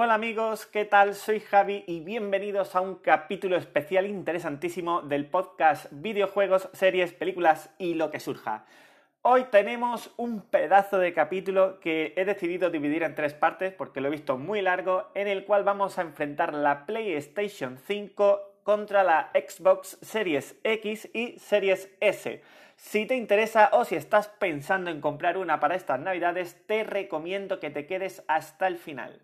Hola amigos, ¿qué tal? Soy Javi y bienvenidos a un capítulo especial interesantísimo del podcast Videojuegos, series, películas y lo que surja. Hoy tenemos un pedazo de capítulo que he decidido dividir en tres partes porque lo he visto muy largo, en el cual vamos a enfrentar la PlayStation 5 contra la Xbox Series X y Series S. Si te interesa o si estás pensando en comprar una para estas navidades, te recomiendo que te quedes hasta el final.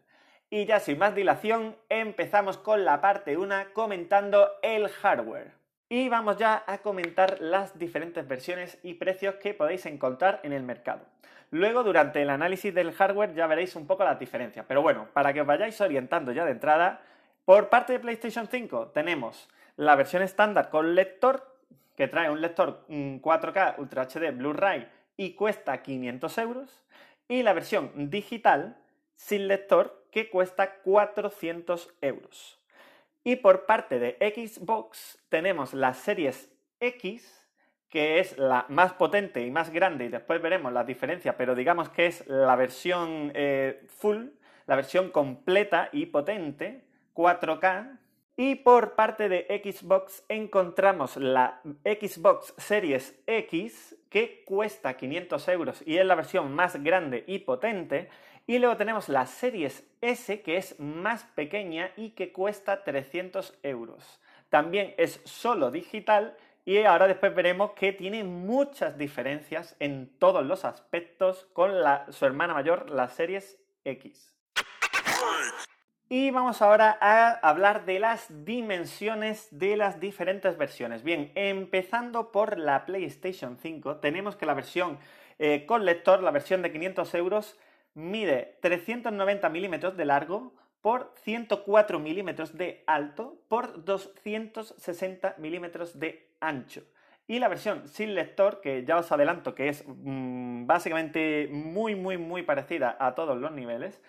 Y ya sin más dilación, empezamos con la parte 1 comentando el hardware. Y vamos ya a comentar las diferentes versiones y precios que podéis encontrar en el mercado. Luego, durante el análisis del hardware, ya veréis un poco las diferencias. Pero bueno, para que os vayáis orientando ya de entrada, por parte de PlayStation 5 tenemos la versión estándar con lector, que trae un lector 4K Ultra HD Blu-ray y cuesta 500 euros. Y la versión digital sin lector que cuesta 400 euros. Y por parte de Xbox tenemos las series X, que es la más potente y más grande, y después veremos la diferencia, pero digamos que es la versión eh, full, la versión completa y potente, 4K. Y por parte de Xbox encontramos la Xbox Series X, que cuesta 500 euros y es la versión más grande y potente. Y luego tenemos la Series S, que es más pequeña y que cuesta 300 euros. También es solo digital y ahora después veremos que tiene muchas diferencias en todos los aspectos con su hermana mayor, la Series X. Y vamos ahora a hablar de las dimensiones de las diferentes versiones. Bien, empezando por la PlayStation 5, tenemos que la versión eh, con lector, la versión de 500 euros, mide 390 milímetros de largo por 104 milímetros de alto por 260 milímetros de ancho. Y la versión sin lector, que ya os adelanto que es mm, básicamente muy, muy, muy parecida a todos los niveles,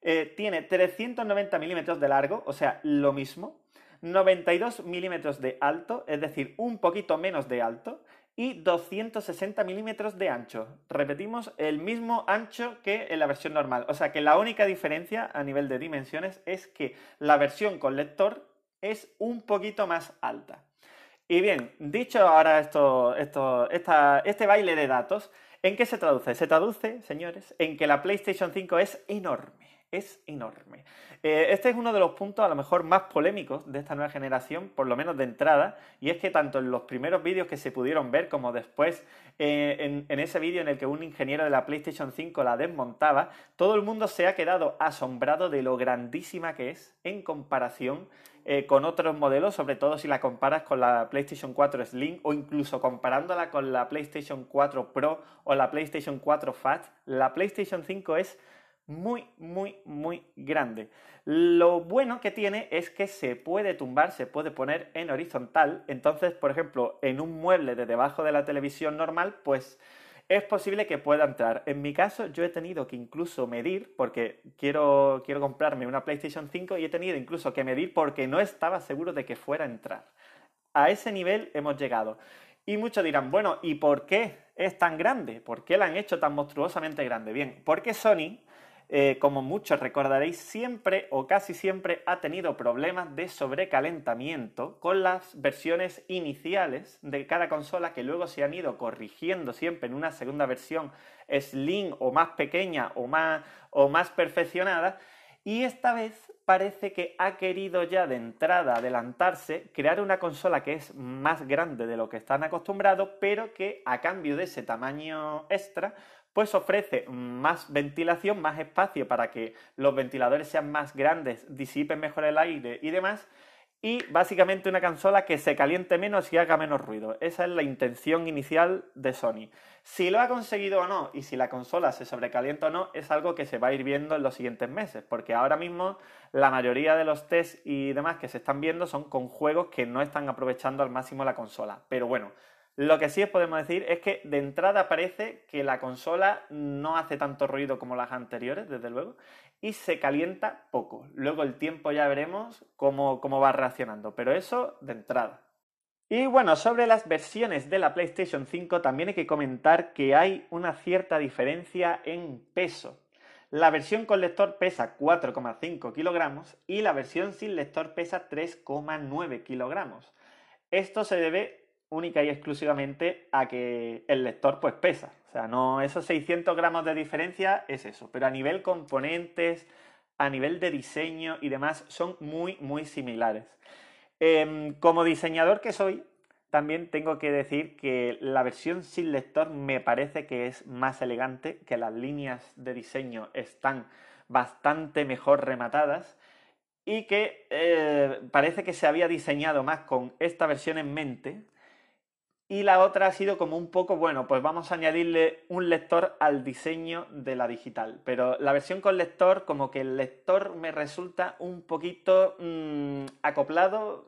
eh, tiene 390 milímetros de largo, o sea, lo mismo, 92 milímetros de alto, es decir, un poquito menos de alto, y 260 milímetros de ancho. Repetimos, el mismo ancho que en la versión normal. O sea que la única diferencia a nivel de dimensiones es que la versión con lector es un poquito más alta. Y bien, dicho ahora esto, esto, este baile de datos, ¿en qué se traduce? Se traduce, señores, en que la PlayStation 5 es enorme es enorme. Eh, este es uno de los puntos a lo mejor más polémicos de esta nueva generación, por lo menos de entrada, y es que tanto en los primeros vídeos que se pudieron ver como después eh, en, ese vídeo en el que un ingeniero de la PlayStation 5 la desmontaba, todo el mundo se ha quedado asombrado de lo grandísima que es en comparación eh, con otros modelos, sobre todo si la comparas con la PlayStation 4 Slim o incluso comparándola con la PlayStation 4 Pro o la PlayStation 4 Fat, la PlayStation 5 es muy, muy, muy grande. Lo bueno que tiene es que se puede tumbar, se puede poner en horizontal. Entonces, por ejemplo, en un mueble de debajo de la televisión normal, pues es posible que pueda entrar. En mi caso, yo he tenido que incluso medir, porque quiero, quiero comprarme una PlayStation 5 y he tenido incluso que medir porque no estaba seguro de que fuera a entrar. A ese nivel hemos llegado. Y muchos dirán, bueno, ¿y por qué es tan grande? ¿Por qué la han hecho tan monstruosamente grande? Bien, porque Sony eh, como muchos recordaréis, siempre o casi siempre ha tenido problemas de sobrecalentamiento con las versiones iniciales de cada consola que luego se han ido corrigiendo siempre en una segunda versión slim o más pequeña o más, o más perfeccionada. Y esta vez parece que ha querido ya de entrada adelantarse, crear una consola que es más grande de lo que están acostumbrados, pero que a cambio de ese tamaño extra, pues ofrece más ventilación, más espacio para que los ventiladores sean más grandes, disipen mejor el aire y demás. Y básicamente una consola que se caliente menos y haga menos ruido. Esa es la intención inicial de Sony. Si lo ha conseguido o no y si la consola se sobrecalienta o no es algo que se va a ir viendo en los siguientes meses. Porque ahora mismo la mayoría de los tests y demás que se están viendo son con juegos que no están aprovechando al máximo la consola. Pero bueno, lo que sí podemos decir es que de entrada parece que la consola no hace tanto ruido como las anteriores, desde luego, y se calienta poco. Luego el tiempo ya veremos cómo, cómo va reaccionando, pero eso de entrada. Y bueno, sobre las versiones de la PlayStation 5 también hay que comentar que hay una cierta diferencia en peso. La versión con lector pesa 4,5 kilogramos y la versión sin lector pesa 3,9 kilogramos. Esto se debe única y exclusivamente a que el lector pues pesa. O sea, no esos 600 gramos de diferencia es eso. Pero a nivel componentes, a nivel de diseño y demás, son muy, muy similares. Em, como diseñador que soy, también tengo que decir que la versión sin lector me parece que es más elegante, que las líneas de diseño están bastante mejor rematadas y que eh, parece que se había diseñado más con esta versión en mente. Y la otra ha sido como un poco, bueno, pues vamos a añadirle un lector al diseño de la digital. Pero la versión con lector, como que el lector me resulta un poquito mm, acoplado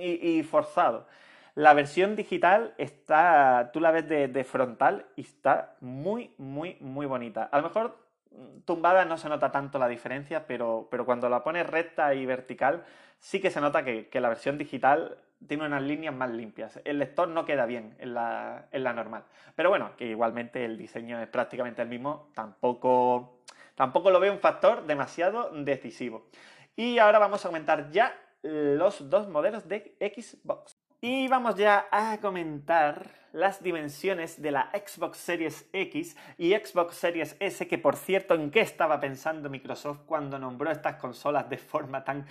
y forzado. La versión digital está, tú la ves de, frontal y está muy, muy, muy bonita. A lo mejor mm, tumbada no se nota tanto la diferencia, pero, pero cuando la pones recta y vertical, sí que se nota que, la versión digital tiene unas líneas más limpias. El lector no queda bien en la, en la, normal. Pero bueno, que igualmente el diseño es prácticamente el mismo, tampoco, tampoco lo veo un factor demasiado decisivo. Y ahora vamos a comentar ya los dos modelos de Xbox. Y vamos ya a comentar las dimensiones de la Xbox Series X y Xbox Series S, que por cierto, ¿en qué estaba pensando Microsoft cuando nombró estas consolas de forma tan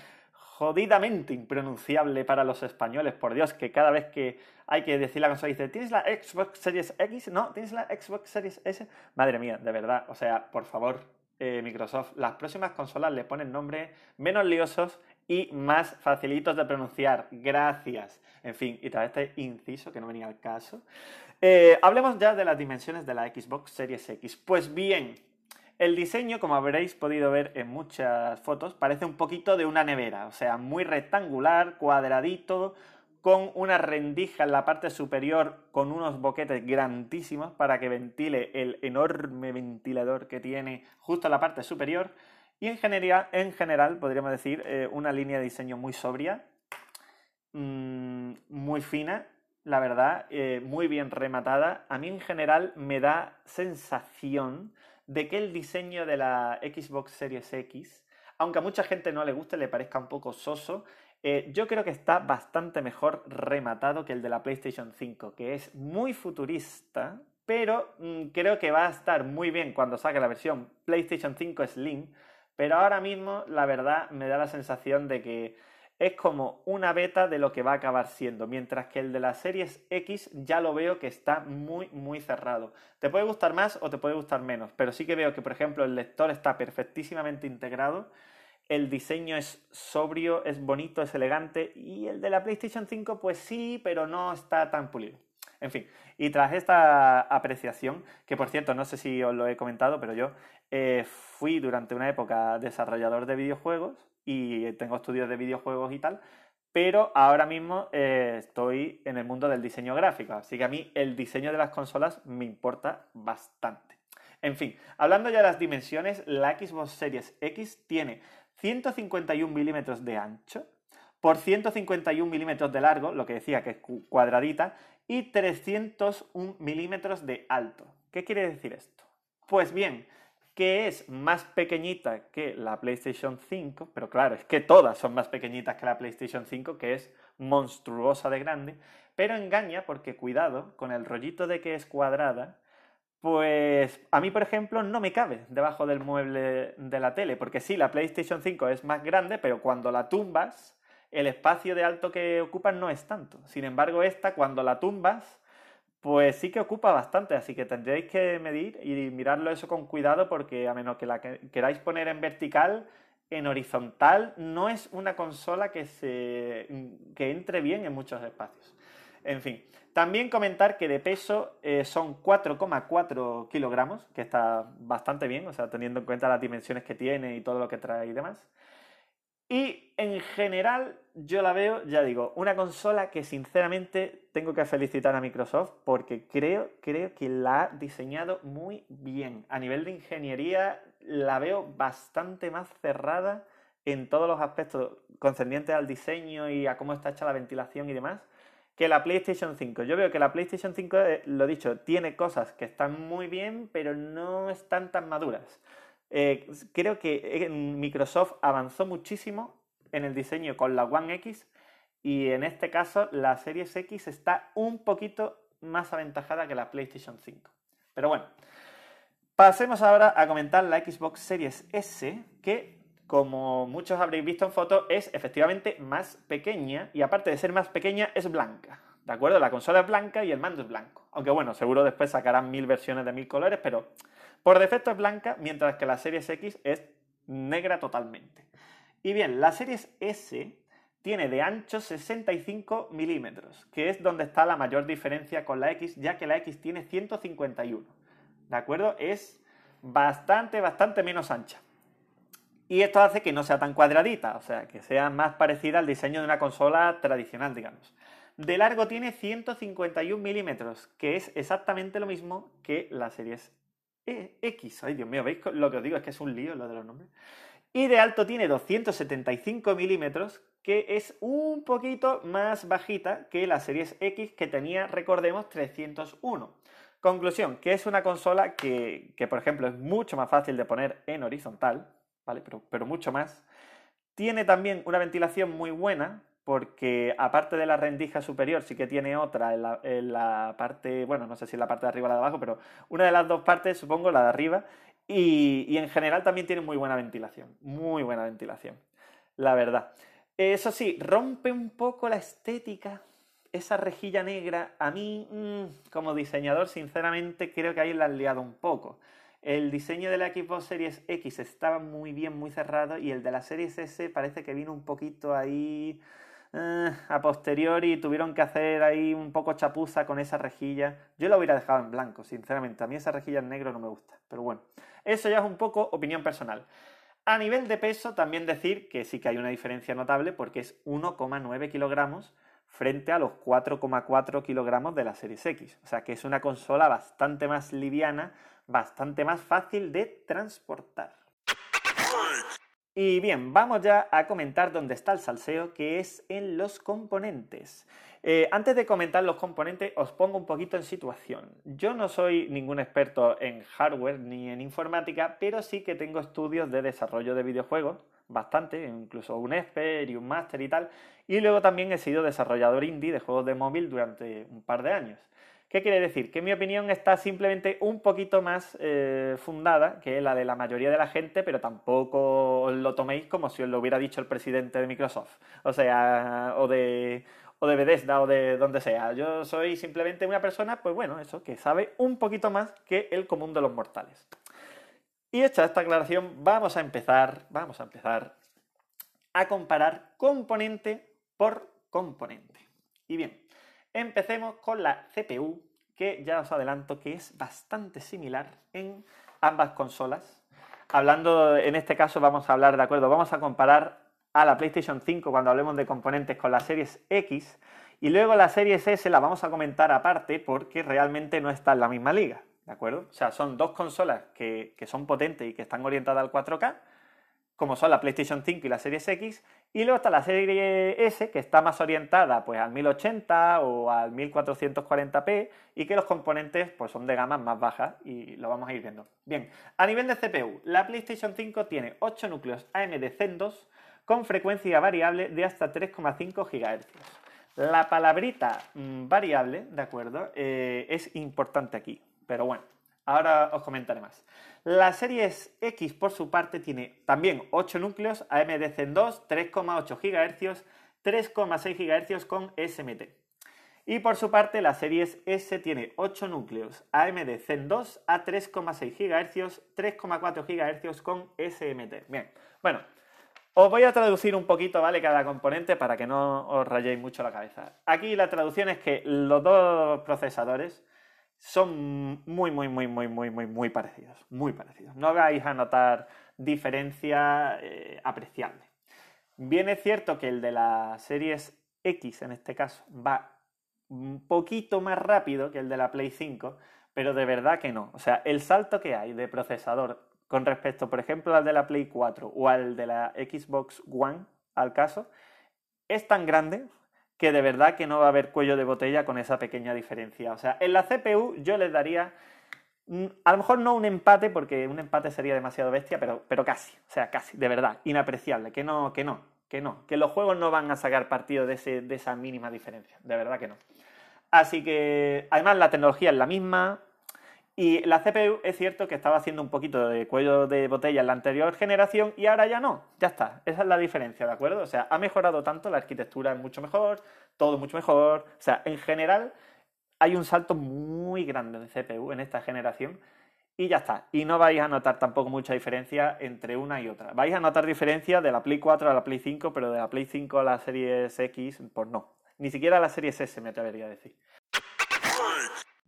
jodidamente impronunciable para los españoles? Por Dios, que cada vez que hay que decir la consola dice, ¿tienes la Xbox Series X? No, ¿tienes la Xbox Series S? Madre mía, de verdad, o sea, por favor, eh, Microsoft, las próximas consolas le ponen nombres menos liosos y más facilitos de pronunciar. Gracias. En fin, y tras este inciso que no venía al caso, eh, hablemos ya de las dimensiones de la Xbox Series X. Pues bien, el diseño, como habréis podido ver en muchas fotos, parece un poquito de una nevera, o sea, muy rectangular, cuadradito, con una rendija en la parte superior con unos boquetes grandísimos para que ventile el enorme ventilador que tiene justo en la parte superior y en general, en general podríamos decir, eh, una línea de diseño muy sobria, mm, muy fina, la verdad, eh, muy bien rematada. A mí en general me da sensación de que el diseño de la Xbox Series X, aunque a mucha gente no le guste, le parezca un poco soso, eh, yo creo que está bastante mejor rematado que el de la PlayStation 5, que es muy futurista, pero mm, creo que va a estar muy bien cuando saque la versión PlayStation 5 Slim, pero ahora mismo, la verdad, me da la sensación de que es como una beta de lo que va a acabar siendo, mientras que el de la Series X ya lo veo que está muy, muy cerrado. Te puede gustar más o te puede gustar menos, pero sí que veo que, por ejemplo, el lector está perfectísimamente integrado, el diseño es sobrio, es bonito, es elegante, y el de la PlayStation 5, pues sí, pero no está tan pulido. En fin, y tras esta apreciación, que por cierto no sé si os lo he comentado, pero yo eh, fui durante una época desarrollador de videojuegos y tengo estudios de videojuegos y tal, pero ahora mismo eh, estoy en el mundo del diseño gráfico, así que a mí el diseño de las consolas me importa bastante. En fin, hablando ya de las dimensiones, la Xbox Series X tiene 151 milímetros de ancho por 151 milímetros de largo, lo que decía que es cuadradita, y 301 milímetros de alto. ¿Qué quiere decir esto? Pues bien, que es más pequeñita que la PlayStation 5, pero claro, es que todas son más pequeñitas que la PlayStation 5, que es monstruosa de grande, pero engaña porque cuidado, con el rollito de que es cuadrada, pues a mí, por ejemplo, no me cabe debajo del mueble de la tele, porque sí, la PlayStation 5 es más grande, pero cuando la tumbas, el espacio de alto que ocupa no es tanto. Sin embargo, esta, cuando la tumbas, pues sí que ocupa bastante, así que tendréis que medir y mirarlo eso con cuidado porque a menos que la queráis poner en vertical, en horizontal no es una consola que, se, que entre bien en muchos espacios. En fin, también comentar que de peso eh, son 4,4 kilogramos, que está bastante bien, o sea, teniendo en cuenta las dimensiones que tiene y todo lo que trae y demás. Y en general yo la veo, ya digo, una consola que sinceramente tengo que felicitar a Microsoft porque creo, creo que la ha diseñado muy bien. A nivel de ingeniería la veo bastante más cerrada en todos los aspectos concernientes al diseño y a cómo está hecha la ventilación y demás que la PlayStation 5. Yo veo que la PlayStation 5, eh, lo dicho, tiene cosas que están muy bien, pero no están tan maduras. Eh, creo que Microsoft avanzó muchísimo en el diseño con la One X y en este caso la Series X está un poquito más aventajada que la PlayStation 5. Pero bueno, pasemos ahora a comentar la Xbox Series S, que como muchos habréis visto en fotos, es efectivamente más pequeña y aparte de ser más pequeña, es blanca. ¿De acuerdo? La consola es blanca y el mando es blanco. Aunque bueno, seguro después sacarán mil versiones de mil colores, pero por defecto es blanca, mientras que la Series X es negra totalmente. Y bien, la Series S tiene de ancho 65 milímetros, que es donde está la mayor diferencia con la X, ya que la X tiene 151. ¿De acuerdo? Es bastante, bastante menos ancha. Y esto hace que no sea tan cuadradita, o sea, que sea más parecida al diseño de una consola tradicional, digamos. De largo tiene 151 milímetros, que es exactamente lo mismo que la Series e, X. Ay, Dios mío, ¿veis lo que os digo? Es que es un lío lo de los nombres. Y de alto tiene 275 milímetros, que es un poquito más bajita que la Series X, que tenía, recordemos, 301. Conclusión, que es una consola que, que, por ejemplo, es mucho más fácil de poner en horizontal, ¿vale? Pero, pero mucho más. Tiene también una ventilación muy buena, porque aparte de la rendija superior, sí que tiene otra en la, parte, bueno, no sé si en la parte de arriba o la de abajo, pero una de las dos partes, supongo, la de arriba, y, en general también tiene muy buena ventilación, muy buena ventilación, la verdad. Eso sí, rompe un poco la estética, esa rejilla negra, a mí, mm, como diseñador, sinceramente, creo que ahí la han liado un poco. El diseño de la Xbox Series X estaba muy bien, muy cerrado, y el de la Series S parece que vino un poquito ahí eh, a posteriori tuvieron que hacer ahí un poco chapuza con esa rejilla. Yo la hubiera dejado en blanco, sinceramente. A mí esa rejilla en negro no me gusta. Pero bueno, eso ya es un poco opinión personal. A nivel de peso, también decir que sí que hay una diferencia notable porque es 1,9 kilogramos frente a los 4,4 kilogramos de la Series X. O sea que es una consola bastante más liviana, bastante más fácil de transportar. Y bien, vamos ya a comentar dónde está el salseo, que es en los componentes. Eh, antes de comentar los componentes, os pongo un poquito en situación. Yo no soy ningún experto en hardware ni en informática, pero sí que tengo estudios de desarrollo de videojuegos, bastante, incluso un expert y un máster y tal. Y luego también he sido desarrollador indie de juegos de móvil durante un par de años. ¿Qué quiere decir? Que mi opinión está simplemente un poquito más eh, fundada que la de la mayoría de la gente, pero tampoco lo toméis como si os lo hubiera dicho el presidente de Microsoft. O sea, o de, o de Bethesda o de donde sea. Yo soy simplemente una persona, pues bueno, eso, que sabe un poquito más que el común de los mortales. Y hecha esta aclaración, vamos a empezar, vamos a empezar a comparar componente por componente. Y bien, Empecemos con la CPU, que ya os adelanto que es bastante similar en ambas consolas. Hablando, en este caso vamos a hablar, de acuerdo, vamos a comparar a la PlayStation 5 cuando hablemos de componentes con la Series X y luego la Series S la vamos a comentar aparte porque realmente no está en la misma liga, ¿de acuerdo? O sea, son dos consolas que, que son potentes y que están orientadas al 4K, como son la PlayStation 5 y la Series X, y luego está la serie S, que está más orientada pues, al 1080 o al 1440p y que los componentes pues, son de gamas más bajas y lo vamos a ir viendo. Bien, a nivel de CPU, la PlayStation 5 tiene 8 núcleos AMD Zen 2 con frecuencia variable de hasta 3,5 GHz. La palabrita mm, variable, ¿de acuerdo? Eh, es importante aquí, pero bueno, Ahora os comentaré más. La Series X, por su parte, tiene también 8 núcleos AMD Zen 2, 3,8 GHz, 3,6 GHz con SMT. Y por su parte, la Series S tiene 8 núcleos AMD Zen 2 a 3,6 GHz, 3,4 GHz con SMT. Bien, bueno, os voy a traducir un poquito, ¿vale? Cada componente para que no os rayéis mucho la cabeza. Aquí la traducción es que los dos procesadores son muy, muy, muy, muy, muy, muy, muy parecidos. Muy parecidos. No vais a notar diferencia eh, apreciable. Bien es cierto que el de la series X, en este caso, va un poquito más rápido que el de la Play 5, pero de verdad que no. O sea, el salto que hay de procesador con respecto, por ejemplo, al de la Play 4 o al de la Xbox One, al caso, es tan grande que de verdad que no va a haber cuello de botella con esa pequeña diferencia. O sea, en la CPU yo les daría a lo mejor no un empate, porque un empate sería demasiado bestia, pero, pero casi, o sea, casi, de verdad, inapreciable, que no, que no, que no, que los juegos no van a sacar partido de, ese, de esa mínima diferencia, de verdad que no. Así que, además, la tecnología es la misma, y la CPU es cierto que estaba haciendo un poquito de cuello de botella en la anterior generación y ahora ya no. Ya está. Esa es la diferencia, ¿de acuerdo? O sea, ha mejorado tanto, la arquitectura es mucho mejor, todo mucho mejor. O sea, en general hay un salto muy grande de CPU en esta generación y ya está. Y no vais a notar tampoco mucha diferencia entre una y otra. Vais a notar diferencia de la Play 4 a la Play 5, pero de la Play 5 a la Series X, pues no. Ni siquiera la Series S me atrevería a decir.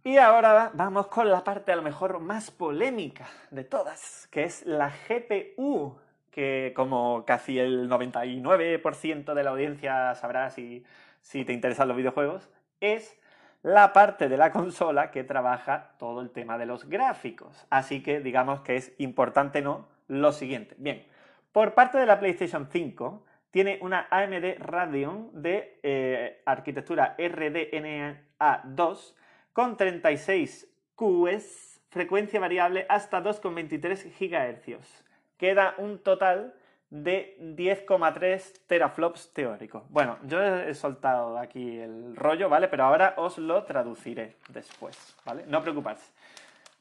Y ahora vamos con la parte a lo mejor más polémica de todas, que es la GPU, que como casi el 99% de la audiencia sabrá si, te interesan los videojuegos, es la parte de la consola que trabaja todo el tema de los gráficos. Así que digamos que es importante no lo siguiente. Bien, por parte de la PlayStation 5 tiene una AMD Radeon de eh, arquitectura RDNA 2 con 36 QS, frecuencia variable hasta 2,23 GHz. Queda un total de 10,3 teraflops teóricos. Bueno, yo he soltado aquí el rollo, ¿vale? Pero ahora os lo traduciré después, ¿vale? No preocuparse.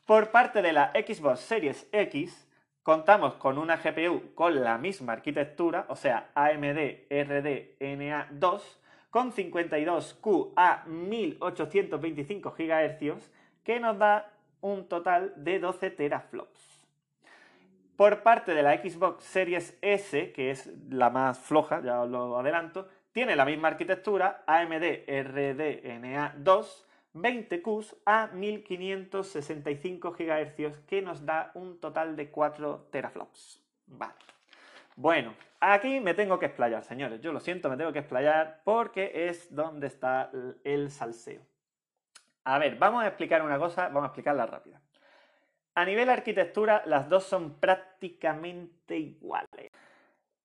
Por parte de la Xbox Series X, contamos con una GPU con la misma arquitectura, o sea, AMD RDNA 2, con 52Q a 1825 GHz, que nos da un total de 12 teraflops. Por parte de la Xbox Series S, que es la más floja, ya os lo adelanto, tiene la misma arquitectura, AMD RDNA 2, 20Qs a 1565 GHz, que nos da un total de 4 teraflops. Vale. Bueno, aquí me tengo que explayar, señores. Yo lo siento, me tengo que explayar porque es donde está el salseo. A ver, vamos a explicar una cosa, vamos a explicarla rápida. A nivel arquitectura, las dos son prácticamente iguales.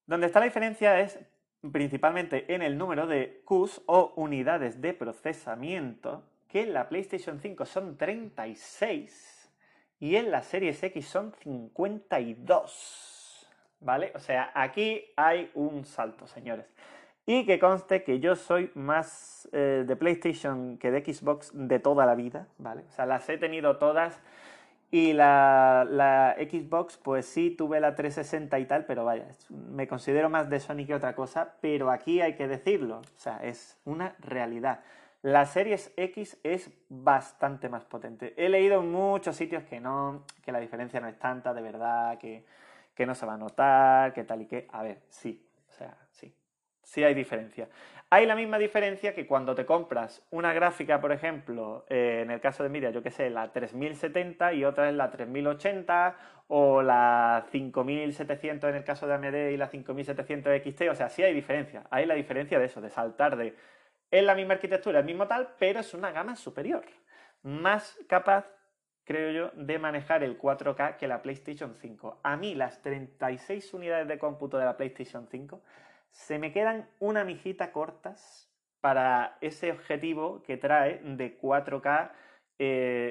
Donde está la diferencia es principalmente en el número de Qs o unidades de procesamiento, que en la PlayStation 5 son 36 y en la Series X son 52. ¿Vale? O sea, aquí hay un salto, señores. Y que conste que yo soy más eh, de PlayStation que de Xbox de toda la vida, ¿vale? O sea, las he tenido todas. Y la, la, Xbox, pues sí, tuve la 360 y tal, pero vaya, me considero más de Sony que otra cosa, pero aquí hay que decirlo, o sea, es una realidad. La Series X es bastante más potente. He leído en muchos sitios que no, que la diferencia no es tanta, de verdad, que, que no se va a notar, que tal y que... A ver, sí, o sea, sí, sí hay diferencia. Hay la misma diferencia que cuando te compras una gráfica, por ejemplo, eh, en el caso de Nvidia, yo que sé, la 3070 y otra es la 3080 o la 5700 en el caso de AMD y la 5700 XT, o sea, sí hay diferencia. Hay la diferencia de eso, de saltar de... Es la misma arquitectura, el mismo tal, pero es una gama superior, más capaz creo yo, de manejar el 4K que la PlayStation 5. A mí las 36 unidades de cómputo de la PlayStation 5 se me quedan una mijita cortas para ese objetivo que trae de 4K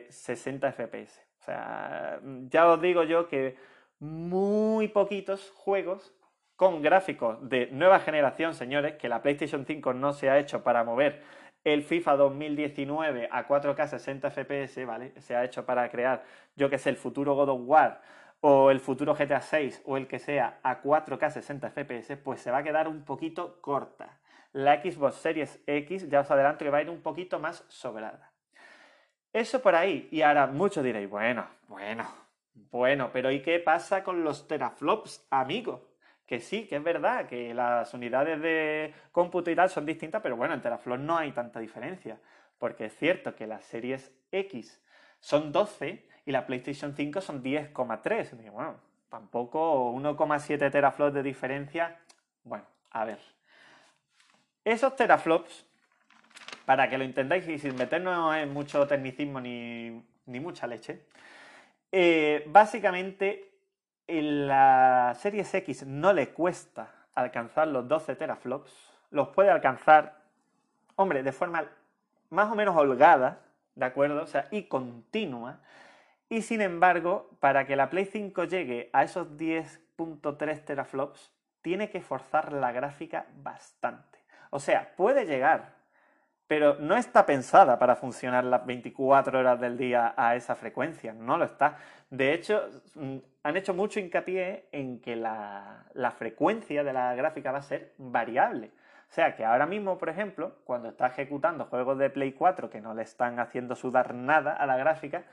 60 FPS. O sea, ya os digo yo que muy poquitos juegos con gráficos de nueva generación, señores, que la PlayStation 5 no se ha hecho para mover el FIFA 2019 a 4K 60 FPS, ¿vale? Se ha hecho para crear, yo que sé, el futuro God of War o el futuro GTA 6 o el que sea a 4K 60 FPS, pues se va a quedar un poquito corta. La Xbox Series X, ya os adelanto que va a ir un poquito más sobrada. Eso por ahí. Y ahora muchos diréis, bueno, bueno, bueno, pero ¿y qué pasa con los teraflops, amigo? Que sí, que es verdad, que las unidades de cómputo y tal son distintas, pero bueno, en Teraflops no hay tanta diferencia, porque es cierto que las series X son 12 y la PlayStation 5 son 10,3. Bueno, tampoco 1,7 teraflops de diferencia. Bueno, a ver. Esos teraflops, para que lo entendáis y sin meternos en mucho tecnicismo ni, mucha leche, eh, básicamente en la Series X no le cuesta alcanzar los 12 teraflops, los puede alcanzar, hombre, de forma más o menos holgada, ¿de acuerdo? O sea, y continua. Y sin embargo, para que la Play 5 llegue a esos 10.3 teraflops, tiene que forzar la gráfica bastante. O sea, puede llegar, pero no está pensada para funcionar las 24 horas del día a esa frecuencia, no lo está. De hecho, mm, han hecho mucho hincapié en que la, la, frecuencia de la gráfica va a ser variable. O sea que ahora mismo, por ejemplo, cuando está ejecutando juegos de Play 4 que no le están haciendo sudar nada a la gráfica,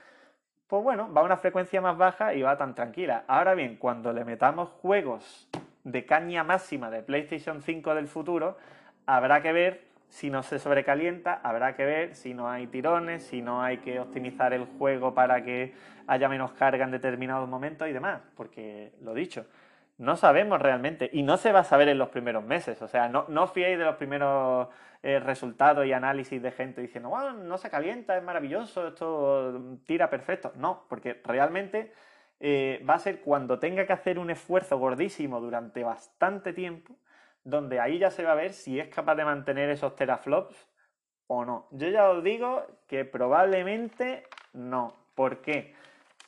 pues bueno, va a una frecuencia más baja y va tan tranquila. Ahora bien, cuando le metamos juegos de caña máxima de PlayStation 5 del futuro, habrá que ver si no se sobrecalienta, habrá que ver si no hay tirones, si no hay que optimizar el juego para que haya menos carga en determinados momentos y demás, porque lo dicho, no sabemos realmente y no se va a saber en los primeros meses, o sea, no, no fiéis de los primeros eh, resultados y análisis de gente diciendo, bueno, no se calienta, es maravilloso, esto tira perfecto, no, porque realmente eh, va a ser cuando tenga que hacer un esfuerzo gordísimo durante bastante tiempo, donde ahí ya se va a ver si es capaz de mantener esos teraflops o no. Yo ya os digo que probablemente no. ¿Por qué?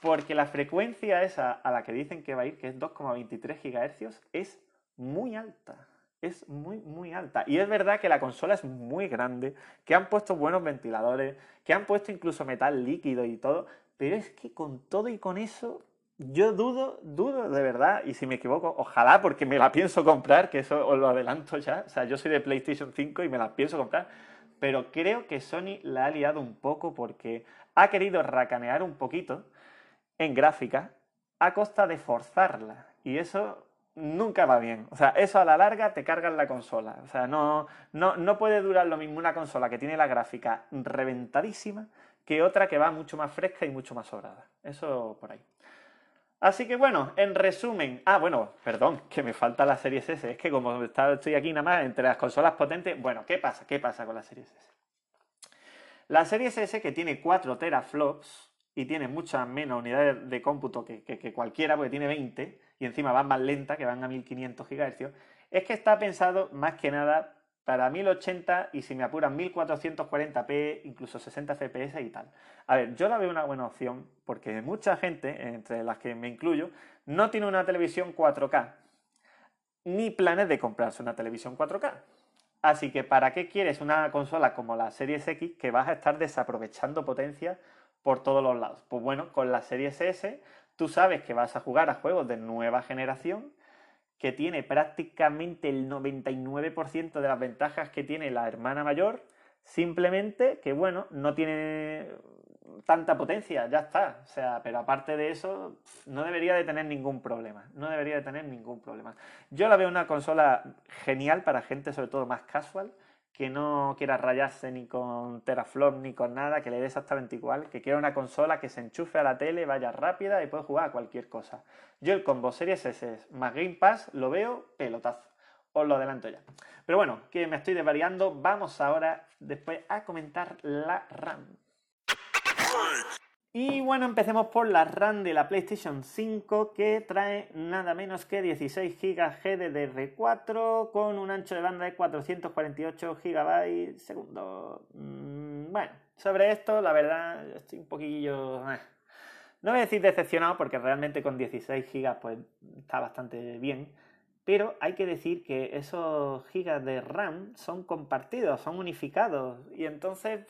Porque la frecuencia esa a la que dicen que va a ir, que es 2,23 GHz, es muy alta. Es muy, muy alta. Y es verdad que la consola es muy grande, que han puesto buenos ventiladores, que han puesto incluso metal líquido y todo, pero es que con todo y con eso yo dudo, dudo de verdad, y si me equivoco, ojalá porque me la pienso comprar, que eso os lo adelanto ya, o sea, yo soy de PlayStation 5 y me la pienso comprar, pero creo que Sony la ha liado un poco porque ha querido racanear un poquito en gráfica a costa de forzarla, y eso nunca va bien. O sea, eso a la larga te carga en la consola. O sea, no, no, no puede durar lo mismo una consola que tiene la gráfica reventadísima que otra que va mucho más fresca y mucho más sobrada. Eso por ahí. Así que bueno, en resumen, ah, bueno, perdón, que me falta la serie S, es que como estoy aquí nada más entre las consolas potentes, bueno, ¿qué pasa? ¿Qué pasa con la serie S? La serie S que tiene 4 teraflops y tiene muchas menos unidades de cómputo que, que, cualquiera, porque tiene 20 y encima va más lenta, que van a 1500 GHz, es que está pensado más que nada para 1080 y si me apuran 1440p, incluso 60 fps y tal. A ver, yo la veo una buena opción porque mucha gente, entre las que me incluyo, no tiene una televisión 4K ni planes de comprarse una televisión 4K. Así que ¿para qué quieres una consola como la Series X que vas a estar desaprovechando potencia por todos los lados? Pues bueno, con la Series S tú sabes que vas a jugar a juegos de nueva generación que tiene prácticamente el 99% de las ventajas que tiene la hermana mayor, simplemente que, bueno, no tiene tanta potencia, ya está. O sea, pero aparte de eso, no debería de tener ningún problema. No debería de tener ningún problema. Yo la veo una consola genial para gente, sobre todo más casual, que no quiera rayarse ni con teraflop ni con nada, que le dé exactamente igual, que quiera una consola que se enchufe a la tele, vaya rápida y pueda jugar a cualquier cosa. Yo el combo Series S más Game Pass lo veo pelotazo. Os lo adelanto ya. Pero bueno, que me estoy desvariando, vamos ahora después a comentar la RAM. Y bueno, empecemos por la RAM de la PlayStation 5 que trae nada menos que 16 GB GDDR4 con un ancho de banda de 448 GB segundo. Mm, bueno, sobre esto la verdad estoy un poquillo... Eh. No voy a decir decepcionado porque realmente con 16 GB pues está bastante bien pero hay que decir que esos gigas de RAM son compartidos, son unificados. Y entonces,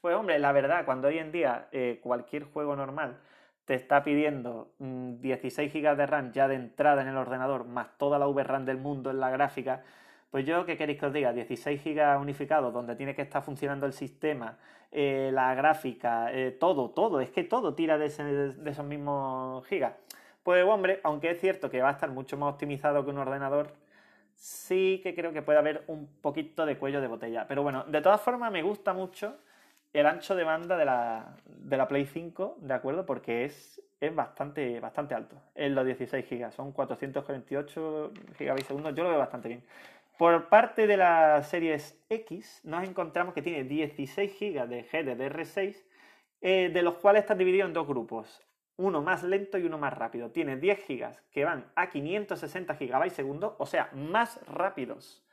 pues hombre, la verdad, cuando hoy en día eh, cualquier juego normal te está pidiendo 16 mm, gigas de RAM ya de entrada en el ordenador, más toda la VRAM del mundo en la gráfica, pues yo, ¿qué queréis que os diga? 16 gigas unificados, donde tiene que estar funcionando el sistema, eh, la gráfica, eh, todo, todo, es que todo tira de, de esos mismos gigas. Pues hombre, aunque es cierto que va a estar mucho más optimizado que un ordenador, sí que creo que puede haber un poquito de cuello de botella. Pero bueno, de todas formas me gusta mucho el ancho de banda de la, Play 5, ¿de acuerdo? Porque es, es bastante, bastante alto. En los 16 GB, son 448 GB segundo, yo lo veo bastante bien. Por parte de la Series X, nos encontramos que tiene 16 GB de GDDR6, eh, de los cuales están divididos en dos grupos uno más lento y uno más rápido. Tiene 10 GB que van a 560 GB segundo, o sea, más rápidos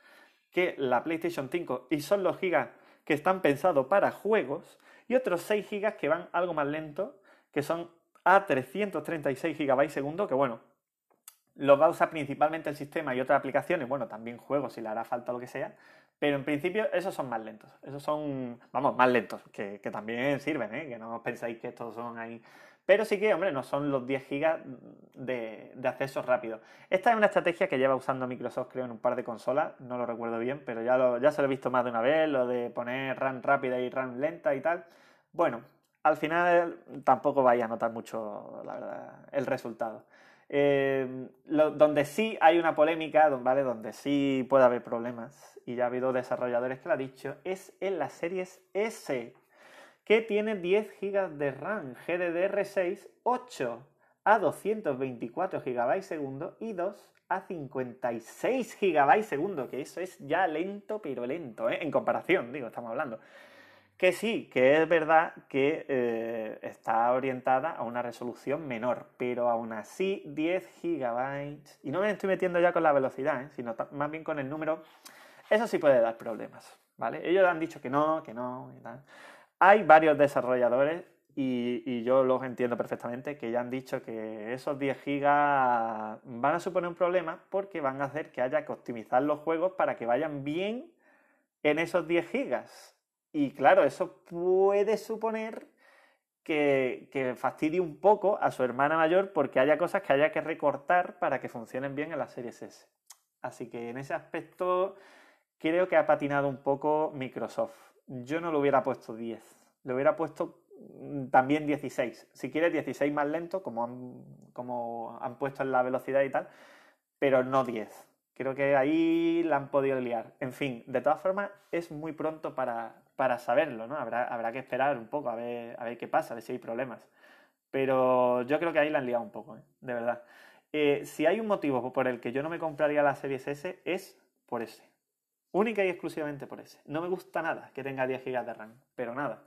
que la PlayStation 5 y son los gigas que están pensados para juegos, y otros 6 GB que van algo más lento, que son a 336 GB segundo, que bueno, los va a usar principalmente el sistema y otras aplicaciones, bueno, también juegos si le hará falta lo que sea, pero en principio esos son más lentos, esos son, vamos, más lentos, que, también sirven, ¿eh? que no os pensáis que estos son ahí... Pero sí que, hombre, no son los 10 GB de, acceso rápido. Esta es una estrategia que lleva usando Microsoft, creo, en un par de consolas, no lo recuerdo bien, pero ya, lo, ya se lo he visto más de una vez, lo de poner RAM rápida y RAM lenta y tal. Bueno, al final tampoco vais a notar mucho, la verdad, el resultado. Eh, donde sí hay una polémica, ¿vale? donde sí puede haber problemas, y ya ha habido desarrolladores que lo han dicho, es en las series S, que tiene 10 GB de RAM GDDR6, 8 a 224 GB segundo y 2 a 56 GB segundo, que eso es ya lento, pero lento, ¿eh? en comparación, digo, estamos hablando. Que sí, que es verdad que eh, está orientada a una resolución menor, pero aún así 10 GB, y no me estoy metiendo ya con la velocidad, ¿eh? sino más bien con el número, eso sí puede dar problemas, ¿vale? Ellos han dicho que no, que no, y tal. Hay varios desarrolladores y, yo los entiendo perfectamente que ya han dicho que esos 10 GB van a suponer un problema porque van a hacer que haya que optimizar los juegos para que vayan bien en esos 10 GB. Y claro, eso puede suponer que, fastidie un poco a su hermana mayor porque haya cosas que haya que recortar para que funcionen bien en la serie S. Así que en ese aspecto creo que ha patinado un poco Microsoft. Yo no lo hubiera puesto 10, le hubiera puesto mm, también 16. Si quieres 16 más lento, como han, como han puesto en la velocidad y tal, pero no 10. Creo que ahí la han podido liar. En fin, de todas formas, es muy pronto para, para saberlo, ¿no? Habrá, habrá que esperar un poco a ver, a ver qué pasa, a ver si hay problemas. Pero yo creo que ahí la han liado un poco, ¿eh? de verdad. Eh, si hay un motivo por el que yo no me compraría la Series S, es por ese. Única y exclusivamente por ese. No me gusta nada que tenga 10 GB de RAM, pero nada.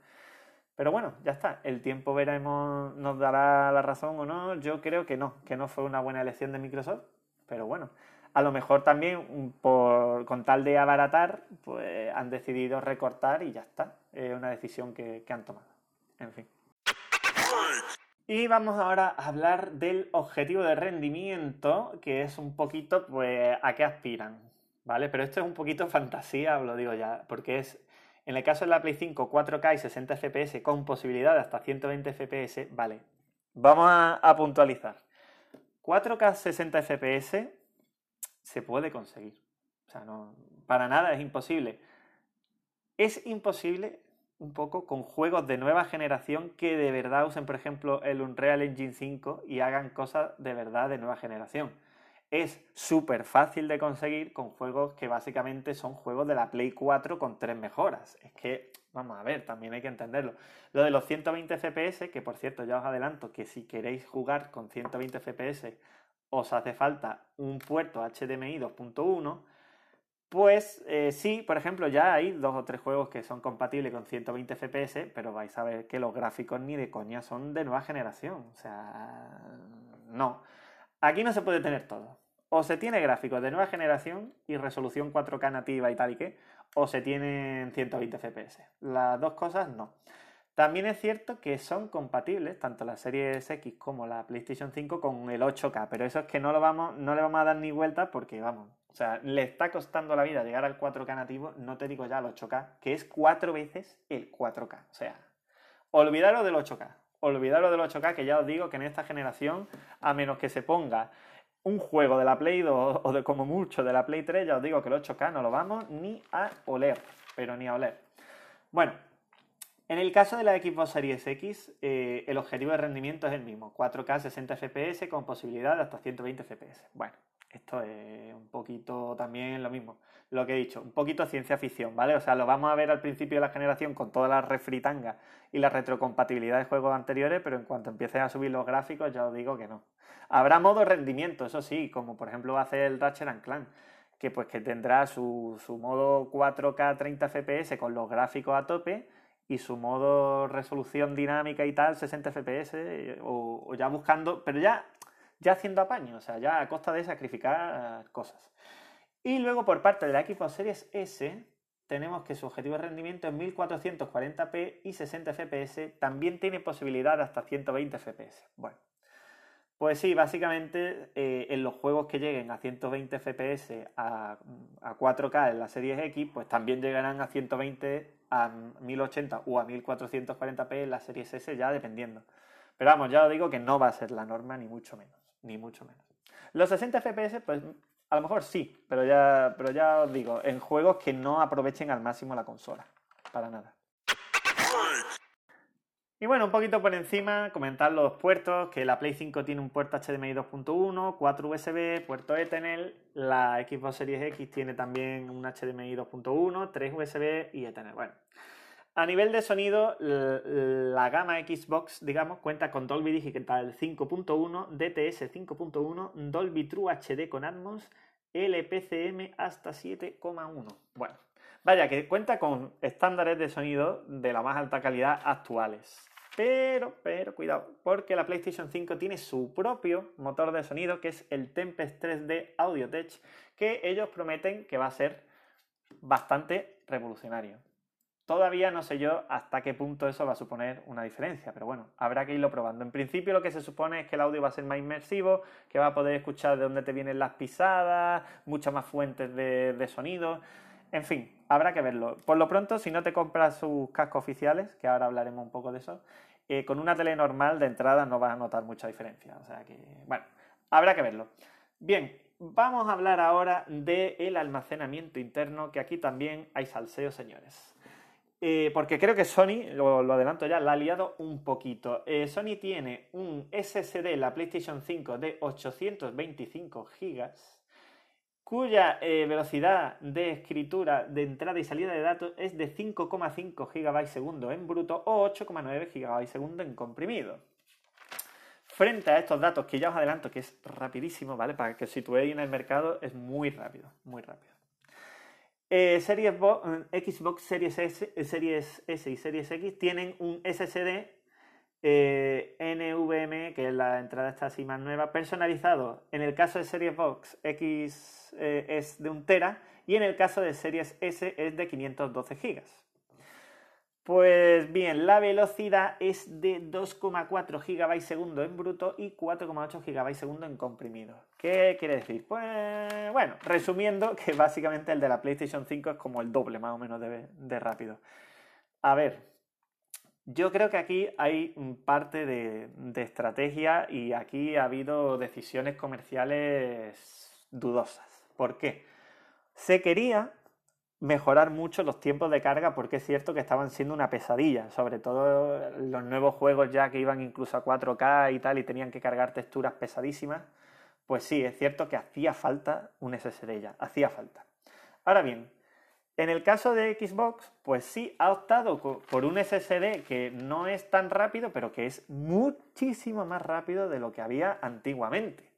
Pero bueno, ya está. El tiempo veremos, nos dará la razón o no. Yo creo que no, que no fue una buena elección de Microsoft. Pero bueno, a lo mejor también mm, por, con tal de abaratar, pues han decidido recortar y ya está. Es una decisión que, han tomado. En fin. Y vamos ahora a hablar del objetivo de rendimiento, que es un poquito, pues, a qué aspiran, ¿vale? Pero esto es un poquito fantasía, os lo digo ya, porque es, en el caso de la Play 5, 4K y 60 FPS con posibilidad de hasta 120 FPS, vale. Vamos a, a puntualizar. 4K 60 FPS se puede conseguir. O sea, no, para nada es imposible. Es imposible un poco con juegos de nueva generación que de verdad usen, por ejemplo, el Unreal Engine 5 y hagan cosas de verdad de nueva generación. Es súper fácil de conseguir con juegos que básicamente son juegos de la Play 4 con tres mejoras. Es que, vamos a ver, también hay que entenderlo. Lo de los 120 FPS, que por cierto ya os adelanto que si queréis jugar con 120 FPS os hace falta un puerto HDMI 2.1, pues eh, sí, por ejemplo, ya hay dos o tres juegos que son compatibles con 120 FPS, pero vais a ver que los gráficos ni de coña son de nueva generación. O sea, no. Aquí no se puede tener todo. O se tiene gráficos de nueva generación y resolución 4K nativa y tal y qué, o se tienen 120 FPS. Las dos cosas no. También es cierto que son compatibles tanto la Series X como la PlayStation 5 con el 8K, pero eso es que no, lo vamos, no le vamos a dar ni vuelta porque, vamos, o sea, le está costando la vida llegar al 4K nativo, no te digo ya al 8K, que es cuatro veces el 4K. O sea, olvidaros del 8K, olvidaros del 8K, que ya os digo que en esta generación, a menos que se ponga un juego de la Play 2 o de como mucho de la Play 3, ya os digo que el 8K no lo vamos ni a oler, pero ni a oler. Bueno, en el caso de la Xbox Series X, eh, el objetivo de rendimiento es el mismo, 4K 60 FPS con posibilidad de hasta 120 FPS. Bueno, esto es un poquito también lo mismo, lo que he dicho, un poquito ciencia ficción, ¿vale? O sea, lo vamos a ver al principio de la generación con toda la refritanga y la retrocompatibilidad de juegos anteriores, pero en cuanto empiecen a subir los gráficos ya os digo que no. Habrá modo rendimiento, eso sí, como por ejemplo hacer el Ratchet Clank, que pues que tendrá su, su modo 4K 30 FPS con los gráficos a tope, y su modo resolución dinámica y tal, 60 FPS, o, ya buscando, pero ya, ya haciendo apaño, o sea, ya a costa de sacrificar cosas. Y luego por parte de la Xbox Series S, tenemos que su objetivo de rendimiento es 1440p y 60 fps. También tiene posibilidad hasta 120 fps. Bueno, pues sí, básicamente eh, en los juegos que lleguen a 120 fps a, 4K en la serie X, pues también llegarán a 120 a 1080 o a 1440p en la serie S ya dependiendo. Pero vamos, ya os digo que no va a ser la norma ni mucho menos, ni mucho menos. Los 60 fps, pues a lo mejor sí, pero ya, pero ya os digo, en juegos que no aprovechen al máximo la consola. Para nada. Y bueno, un poquito por encima, comentar los puertos, que la Play 5 tiene un puerto HDMI 2.1, 4 USB, puerto Ethernet, la Xbox Series X tiene también un HDMI 2.1, 3 USB y Ethernet. Bueno, a nivel de sonido, la gama Xbox, digamos, cuenta con Dolby Digital 5.1, DTS 5.1, Dolby True HD con Atmos, LPCM hasta 7.1. Bueno, vaya que cuenta con estándares de sonido de la más alta calidad actuales. Pero, pero, cuidado, porque la PlayStation 5 tiene su propio motor de sonido, que es el Tempest 3D AudioTech, que ellos prometen que va a ser bastante revolucionario. Todavía no sé yo hasta qué punto eso va a suponer una diferencia, pero bueno, habrá que irlo probando. En principio lo que se supone es que el audio va a ser más inmersivo, que va a poder escuchar de dónde te vienen las pisadas, muchas más fuentes de, sonido. En fin, habrá que verlo. Por lo pronto, si no te compras sus cascos oficiales, que ahora hablaremos un poco de eso, eh, con una tele normal de entrada no vas a notar mucha diferencia. O sea que, bueno, habrá que verlo. Bien, vamos a hablar ahora del almacenamiento interno, que aquí también hay salseo, señores. Eh, porque creo que Sony, lo, adelanto ya, la ha liado un poquito. Eh, Sony tiene un SSD, la PlayStation 5, de 825 GB, cuya eh, velocidad de escritura de entrada y salida de datos es de 5,5 GB segundo en bruto o 8,9 GB segundo en comprimido. Frente a estos datos que ya os adelanto que es rapidísimo, ¿vale? Para que os situéis en el mercado, es muy rápido, muy rápido. Eh, series eh, Xbox Series S, eh, Series S y Series X tienen un SSD NVMe, que es la entrada esta así más nueva, personalizado. En el caso de Series Box X es de 1 tera y en el caso de Series S es de 512 GB. Pues bien, la velocidad es de 2,4 GB segundo en bruto y 4,8 GB segundo en comprimido. ¿Qué quiere decir? Pues bueno, resumiendo que básicamente el de la PlayStation 5 es como el doble más o menos de, rápido. A ver, yo creo que aquí hay parte de, estrategia y aquí ha habido decisiones comerciales dudosas. ¿Por qué? Se quería mejorar mucho los tiempos de carga porque es cierto que estaban siendo una pesadilla, sobre todo los nuevos juegos ya que iban incluso a 4K y tal y tenían que cargar texturas pesadísimas, pues sí, es cierto que hacía falta un SSD ya, hacía falta. Ahora bien, en el caso de Xbox, pues sí, ha optado por un SSD que no es tan rápido, pero que es muchísimo más rápido de lo que había antiguamente.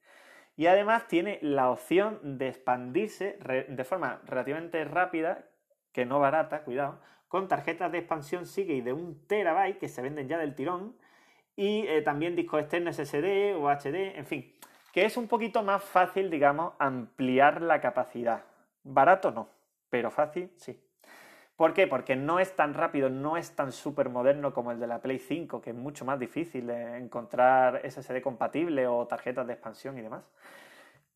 Y además tiene la opción de expandirse de forma relativamente rápida, que no barata, cuidado, con tarjetas de expansión Seagate de un terabyte que se venden ya del tirón y eh, también discos externos SSD o HD, en fin, que es un poquito más fácil, digamos, ampliar la capacidad. Barato no, pero fácil sí. ¿Por qué? Porque no es tan rápido, no es tan súper moderno como el de la Play 5, que es mucho más difícil encontrar SSD compatible o tarjetas de expansión y demás.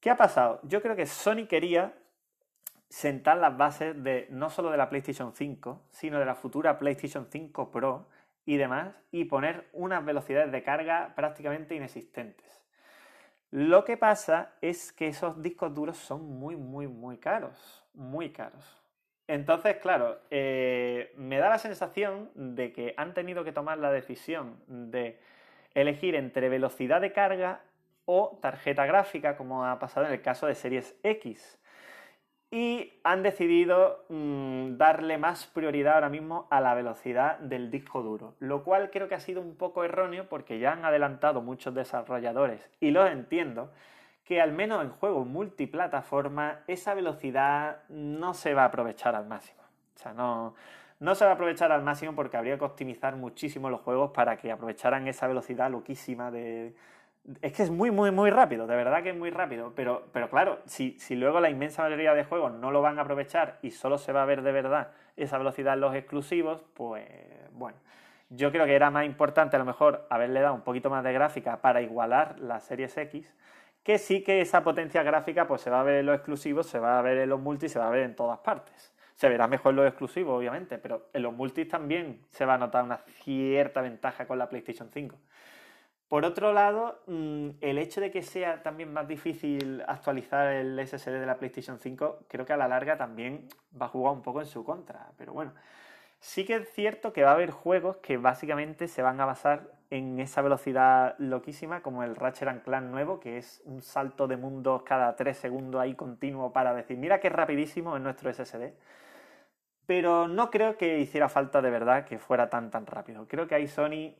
¿Qué ha pasado? Yo creo que Sony quería sentar las bases de no solo de la PlayStation 5, sino de la futura PlayStation 5 Pro y demás, y poner unas velocidades de carga prácticamente inexistentes. Lo que pasa es que esos discos duros son muy, muy, muy caros, muy caros. Entonces, claro, eh, me da la sensación de que han tenido que tomar la decisión de elegir entre velocidad de carga o tarjeta gráfica, como ha pasado en el caso de Series X. Y han decidido mm, darle más prioridad ahora mismo a la velocidad del disco duro, lo cual creo que ha sido un poco erróneo porque ya han adelantado muchos desarrolladores, y lo entiendo, que al menos en juegos multiplataforma esa velocidad no se va a aprovechar al máximo. O sea, no, no se va a aprovechar al máximo porque habría que optimizar muchísimo los juegos para que aprovecharan esa velocidad loquísima de, Es que es muy, muy, muy rápido, de verdad que es muy rápido. Pero, pero claro, si, si luego la inmensa mayoría de juegos no lo van a aprovechar y solo se va a ver de verdad esa velocidad en los exclusivos, pues bueno. Yo creo que era más importante a lo mejor haberle dado un poquito más de gráfica para igualar las series X, que sí que esa potencia gráfica pues se va a ver en los exclusivos, se va a ver en los multis, se va a ver en todas partes. Se verá mejor en los exclusivos, obviamente, pero en los multis también se va a notar una cierta ventaja con la PlayStation 5. Por otro lado, mm, el hecho de que sea también más difícil actualizar el SSD de la PlayStation 5, creo que a la larga también va a jugar un poco en su contra. Pero bueno, sí que es cierto que va a haber juegos que básicamente se van a basar en esa velocidad loquísima, como el Ratchet Clank nuevo, que es un salto de mundos cada 3 segundos ahí continuo para decir, mira qué rapidísimo es nuestro SSD. Pero no creo que hiciera falta de verdad que fuera tan tan rápido. Creo que ahí Sony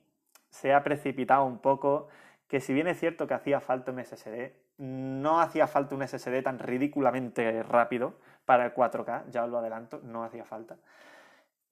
se ha precipitado un poco, que si bien es cierto que hacía falta un SSD, no hacía falta un SSD tan ridículamente rápido para el 4K, ya os lo adelanto, no hacía falta.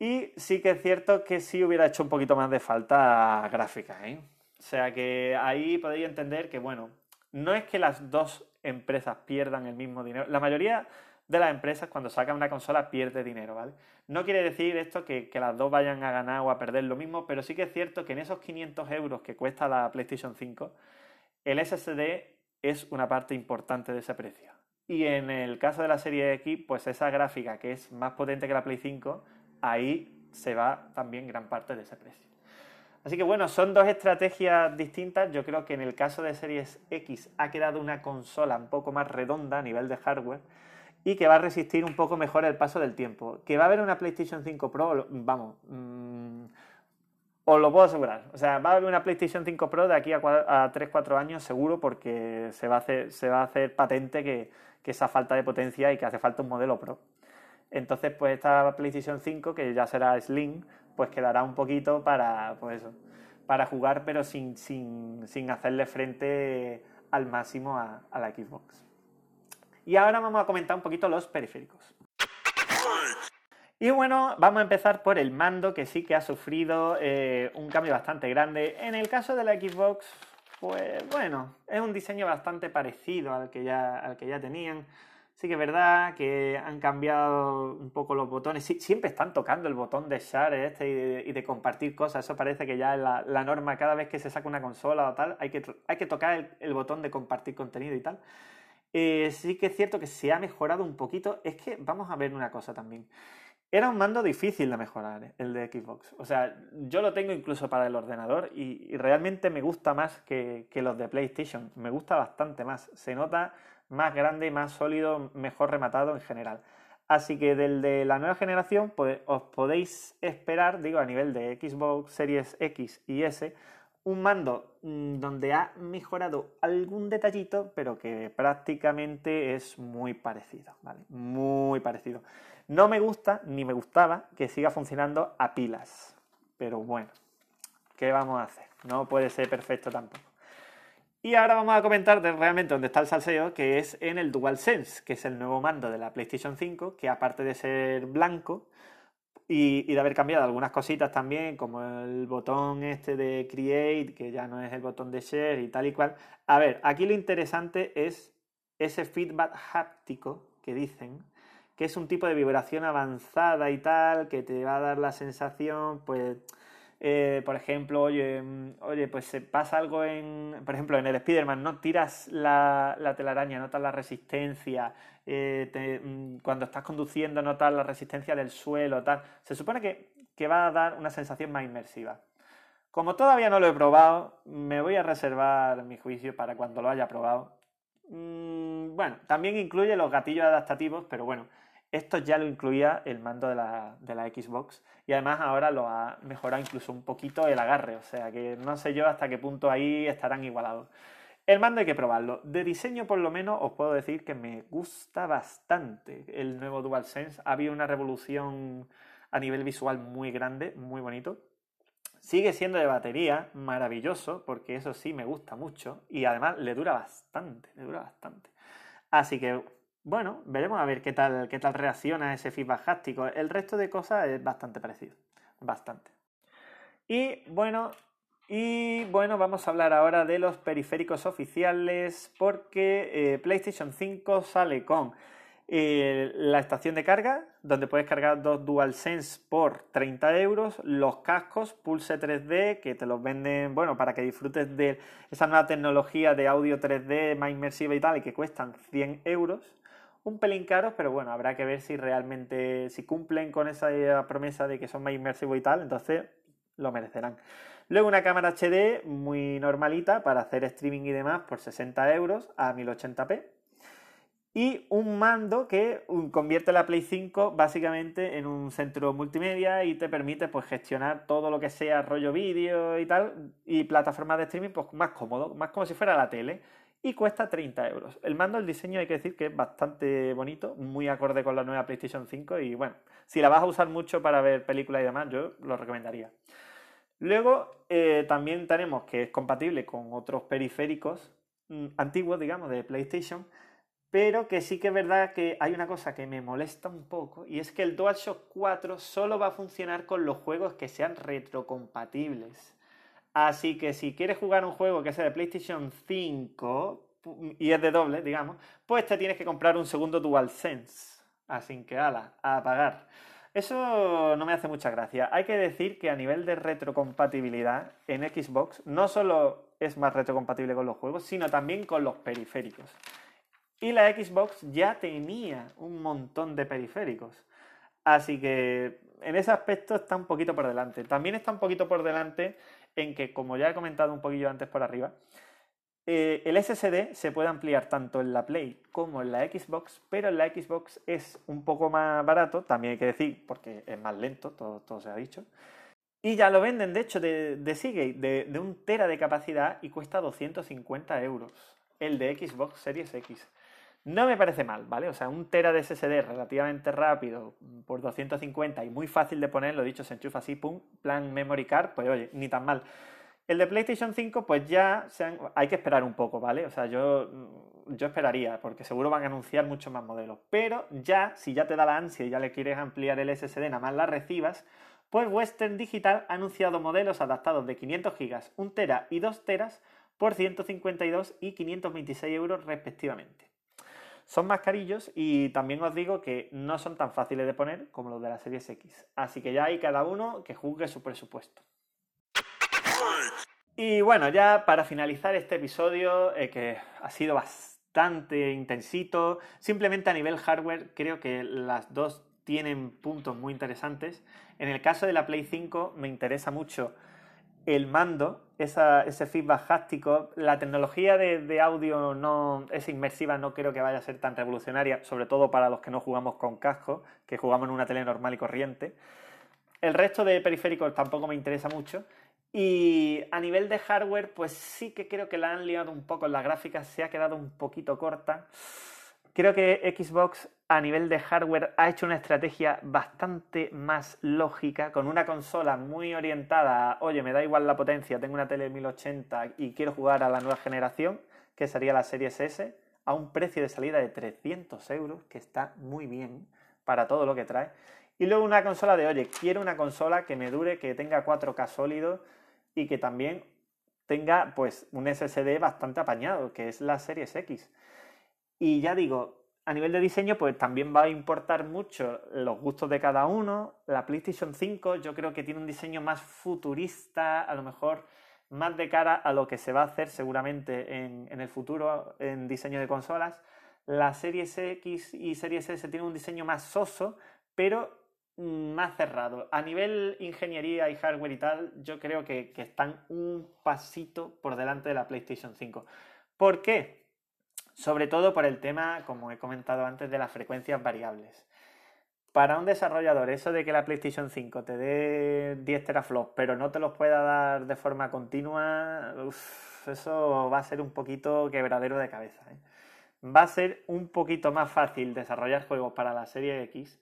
Y sí que es cierto que sí hubiera hecho un poquito más de falta gráfica, ¿eh? O sea que ahí podéis entender que, bueno, no es que las dos empresas pierdan el mismo dinero. La mayoría de las empresas cuando sacan una consola pierde dinero, ¿vale? No quiere decir esto que, las dos vayan a ganar o a perder lo mismo, pero sí que es cierto que en esos 500 euros que cuesta la PlayStation 5, el SSD es una parte importante de ese precio. Y en el caso de la serie X, pues esa gráfica que es más potente que la Play 5, ahí se va también gran parte de ese precio. Así que bueno, son dos estrategias distintas. Yo creo que en el caso de Series X ha quedado una consola un poco más redonda a nivel de hardware y que va a resistir un poco mejor el paso del tiempo. Que va a haber una PlayStation 5 Pro, vamos, mm, os lo puedo asegurar. O sea, va a haber una PlayStation 5 Pro de aquí a, 3-4 años seguro porque se va a hacer, patente que, esa falta de potencia y que hace falta un modelo Pro. Entonces, pues esta PlayStation 5, que ya será Slim, pues quedará un poquito para, pues jugar, pero sin hacerle frente al máximo a la Xbox. Y ahora vamos a comentar un poquito los periféricos. Y bueno, vamos a empezar por el mando, que sí que ha sufrido eh, un cambio bastante grande. En el caso de la Xbox, pues bueno, es un diseño bastante parecido al que ya, al que ya tenían. Sí que es verdad que han cambiado un poco los botones. siempre están tocando el botón de share este y de, compartir cosas. Eso parece que ya es la, norma. Cada vez que se saca una consola o tal, hay que, hay que tocar el botón de compartir contenido y tal. Eh, sí que es cierto que se ha mejorado un poquito. Es que vamos a ver una cosa también. Era un mando difícil de mejorar, eh, el de Xbox. O sea, yo lo tengo incluso para el ordenador y, realmente me gusta más que, los de PlayStation. Me gusta bastante más. Se nota más grande, más sólido, mejor rematado en general. Así que del de la nueva generación, pues os podéis esperar, digo, a nivel de Xbox Series X y S, un mando mm, donde ha mejorado algún detallito, pero que prácticamente es muy parecido, ¿vale? Muy parecido. No me gusta, ni me gustaba, que siga funcionando a pilas. Pero bueno, ¿qué vamos a hacer? No puede ser perfecto tampoco. Y ahora vamos a comentar realmente dónde está el salseo, que es en el DualSense, que es el nuevo mando de la PlayStation 5, que aparte de ser blanco, y, de haber cambiado algunas cositas también, como el botón este de Create, que ya no es el botón de Share y tal y cual. A ver, aquí lo interesante es ese feedback háptico que dicen, que es un tipo de vibración avanzada y tal, que te va a dar la sensación, pues, eh, por ejemplo, oye, mm, oye, pues se pasa algo en, por ejemplo, en el Spider-Man, ¿no? Tiras la, la telaraña, notas la resistencia, eh, mm, cuando estás conduciendo notas la resistencia del suelo, tal. Se supone que, va a dar una sensación más inmersiva. Como todavía no lo he probado, me voy a reservar mi juicio para cuando lo haya probado. Mm, bueno, también incluye los gatillos adaptativos, pero bueno, esto ya lo incluía el mando de la, de la, Xbox y además ahora lo ha mejorado incluso un poquito el agarre, o sea que no sé yo hasta qué punto ahí estarán igualados. El mando hay que probarlo. De diseño, por lo menos, os puedo decir que me gusta bastante el nuevo DualSense. Ha habido una revolución a nivel visual muy grande, muy bonito. Sigue siendo de batería, maravilloso, porque eso sí me gusta mucho. Y además le dura bastante, le dura bastante. Así que, bueno, veremos a ver qué tal, qué tal reacciona ese feedback háptico. El resto de cosas es bastante parecido. Bastante. Y bueno, Y bueno, vamos a hablar ahora de los periféricos oficiales porque eh, PlayStation 5 sale con eh, la estación de carga, donde puedes cargar dos DualSense por 30 euros, los cascos Pulse 3D, que te los venden, bueno, para que disfrutes de esa nueva tecnología de audio 3D más inmersiva y tal, y que cuestan 100 euros. Un pelín caros, pero bueno, habrá que ver si realmente, si cumplen con esa promesa de que son más inmersivos y tal, entonces lo merecerán. Luego una cámara HD muy normalita para hacer streaming y demás por 60 euros a 1080p y un mando que convierte la Play 5 básicamente en un centro multimedia y te permite pues gestionar todo lo que sea rollo vídeo y tal y plataformas de streaming pues más cómodo, más como si fuera la tele y cuesta 30 euros. El mando, el diseño hay que decir que es bastante bonito, muy acorde con la nueva PlayStation 5 y bueno, si la vas a usar mucho para ver películas y demás yo lo recomendaría. Luego eh, también tenemos que es compatible con otros periféricos mm, antiguos, digamos, de PlayStation pero que sí que es verdad que hay una cosa que me molesta un poco y es que el DualShock 4 solo va a funcionar con los juegos que sean retrocompatibles. Así que si quieres jugar un juego que sea de PlayStation 5 y es de doble, digamos, pues te tienes que comprar un segundo DualSense. Así que ala, a pagar. Eso no me hace mucha gracia. Hay que decir que a nivel de retrocompatibilidad en Xbox no solo es más retrocompatible con los juegos, sino también con los periféricos. Y la Xbox ya tenía un montón de periféricos. Así que en ese aspecto está un poquito por delante. También está un poquito por delante en que, como ya he comentado un poquillo antes por arriba, eh, el SSD se puede ampliar tanto en la Play como en la Xbox, pero en la Xbox es un poco más barato, también hay que decir, porque es más lento, todo, se ha dicho. Y ya lo venden, de hecho, de, de Seagate, de, de un tera de capacidad y cuesta 250 euros. El de Xbox Series X. No me parece mal, ¿vale? O sea, un tera de SSD relativamente rápido por 250 y muy fácil de poner, lo dicho, se enchufa así, pum, plan memory card, pues oye, ni tan mal. El de PlayStation 5, pues ya hay que esperar un poco, ¿vale? O sea, yo, yo esperaría, porque seguro van a anunciar muchos más modelos. Pero ya, si ya te da la ansia y ya le quieres ampliar el SSD, nada más la recibas, pues Western Digital ha anunciado modelos adaptados de 500 GB, 1 tera y 2 teras por 152 y 526 euros respectivamente. Son más carillos y también os digo que no son tan fáciles de poner como los de la Series X. Así que ya hay cada uno que juzgue su presupuesto. Y bueno, ya para finalizar este episodio, eh, que ha sido bastante intensito, simplemente a nivel hardware creo que las dos tienen puntos muy interesantes. En el caso de la Play 5 me interesa mucho el mando, ese feedback háptico, la tecnología de, audio no es inmersiva, no creo que vaya a ser tan revolucionaria, sobre todo para los que no jugamos con casco, que jugamos en una tele normal y corriente. El resto de periféricos tampoco me interesa mucho. Y a nivel de hardware, pues sí que creo que la han liado un poco en la gráfica, se ha quedado un poquito corta. Creo que Xbox a nivel de hardware ha hecho una estrategia bastante más lógica, con una consola muy orientada a, oye, me da igual la potencia, tengo una tele 1080 y quiero jugar a la nueva generación, que sería la Series S, a un precio de salida de 300 euros, que está muy bien para todo lo que trae. Y luego una consola de, oye, quiero una consola que me dure, que tenga 4K sólido y que también tenga pues un SSD bastante apañado, que es la Series X. Y ya digo, a nivel de diseño, pues también va a importar mucho los gustos de cada uno. La PlayStation 5 yo creo que tiene un diseño más futurista, a lo mejor más de cara a lo que se va a hacer seguramente en, el futuro en diseño de consolas. La Series X y Series S tienen un diseño más soso, pero más cerrado. A nivel ingeniería y hardware y tal, yo creo que, que están un pasito por delante de la PlayStation 5. ¿Por qué? Sobre todo por el tema, como he comentado antes, de las frecuencias variables. Para un desarrollador, eso de que la PlayStation 5 te dé 10 teraflops, pero no te los pueda dar de forma continua, eso va a ser un poquito quebradero de cabeza. ¿eh? Va a ser un poquito más fácil desarrollar juegos para la serie X,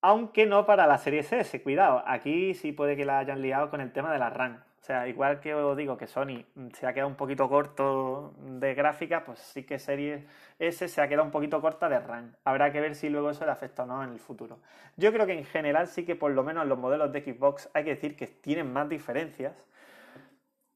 aunque no para la serie S. Cuidado, aquí sí puede que la hayan liado con el tema de la RAM. O sea, igual que os digo que Sony se ha quedado un poquito corto de gráfica, pues sí que Series S se ha quedado un poquito corta de RAM. Habrá que ver si luego eso le afecta o no en el futuro. Yo creo que en general sí que por lo menos los modelos de Xbox hay que decir que tienen más diferencias.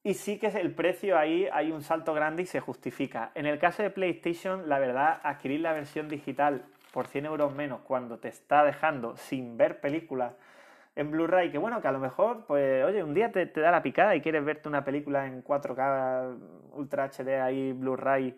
Y sí que el precio ahí hay un salto grande y se justifica. En el caso de PlayStation, la verdad, adquirir la versión digital por 100 euros menos cuando te está dejando sin ver películas en Blu-ray, que bueno, que a lo mejor, pues, oye, un día te, da la picada y quieres verte una película en 4K Ultra HD ahí, Blu-ray,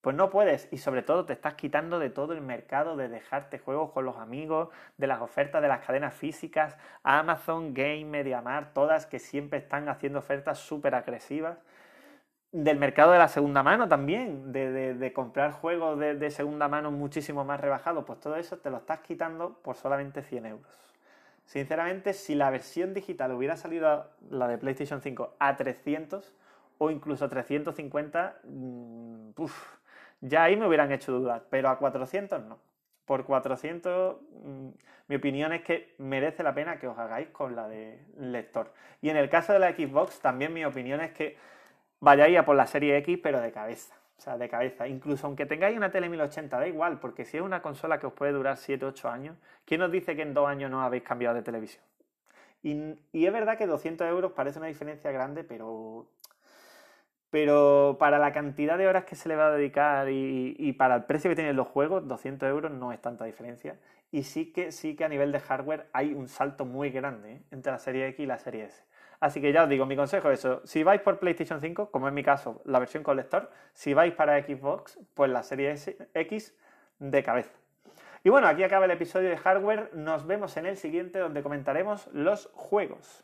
pues no puedes. Y sobre todo te estás quitando de todo el mercado de dejarte juegos con los amigos, de las ofertas de las cadenas físicas, Amazon, Game, MediaMar, todas que siempre están haciendo ofertas súper agresivas del mercado de la segunda mano también, de, de, de comprar juegos de, de, segunda mano muchísimo más rebajados, pues todo eso te lo estás quitando por solamente 100 euros. Sinceramente, si la versión digital hubiera salido, la de PlayStation 5, a 300 o incluso 350, mmm, ya ahí me hubieran hecho dudar, pero a 400 no. Por 400, mmm, mi opinión es que merece la pena que os hagáis con la de lector. Y en el caso de la Xbox, también mi opinión es que vayáis a por la serie X, pero de cabeza. O sea, de cabeza. Incluso aunque tengáis una tele 1080, da igual, porque si es una consola que os puede durar 7, 8 años, ¿quién os dice que en dos años no habéis cambiado de televisión? Y, es verdad que 200 euros parece una diferencia grande, pero, pero para la cantidad de horas que se le va a dedicar y, y, para el precio que tienen los juegos, 200 euros no es tanta diferencia. Y sí que, sí que a nivel de hardware hay un salto muy grande ¿eh? entre la serie X y la serie S. Así que ya os digo, mi consejo es eso. Si vais por PlayStation 5, como en mi caso, la versión con lector, si vais para Xbox, pues la serie X de cabeza. Y bueno, aquí acaba el episodio de hardware. Nos vemos en el siguiente donde comentaremos los juegos.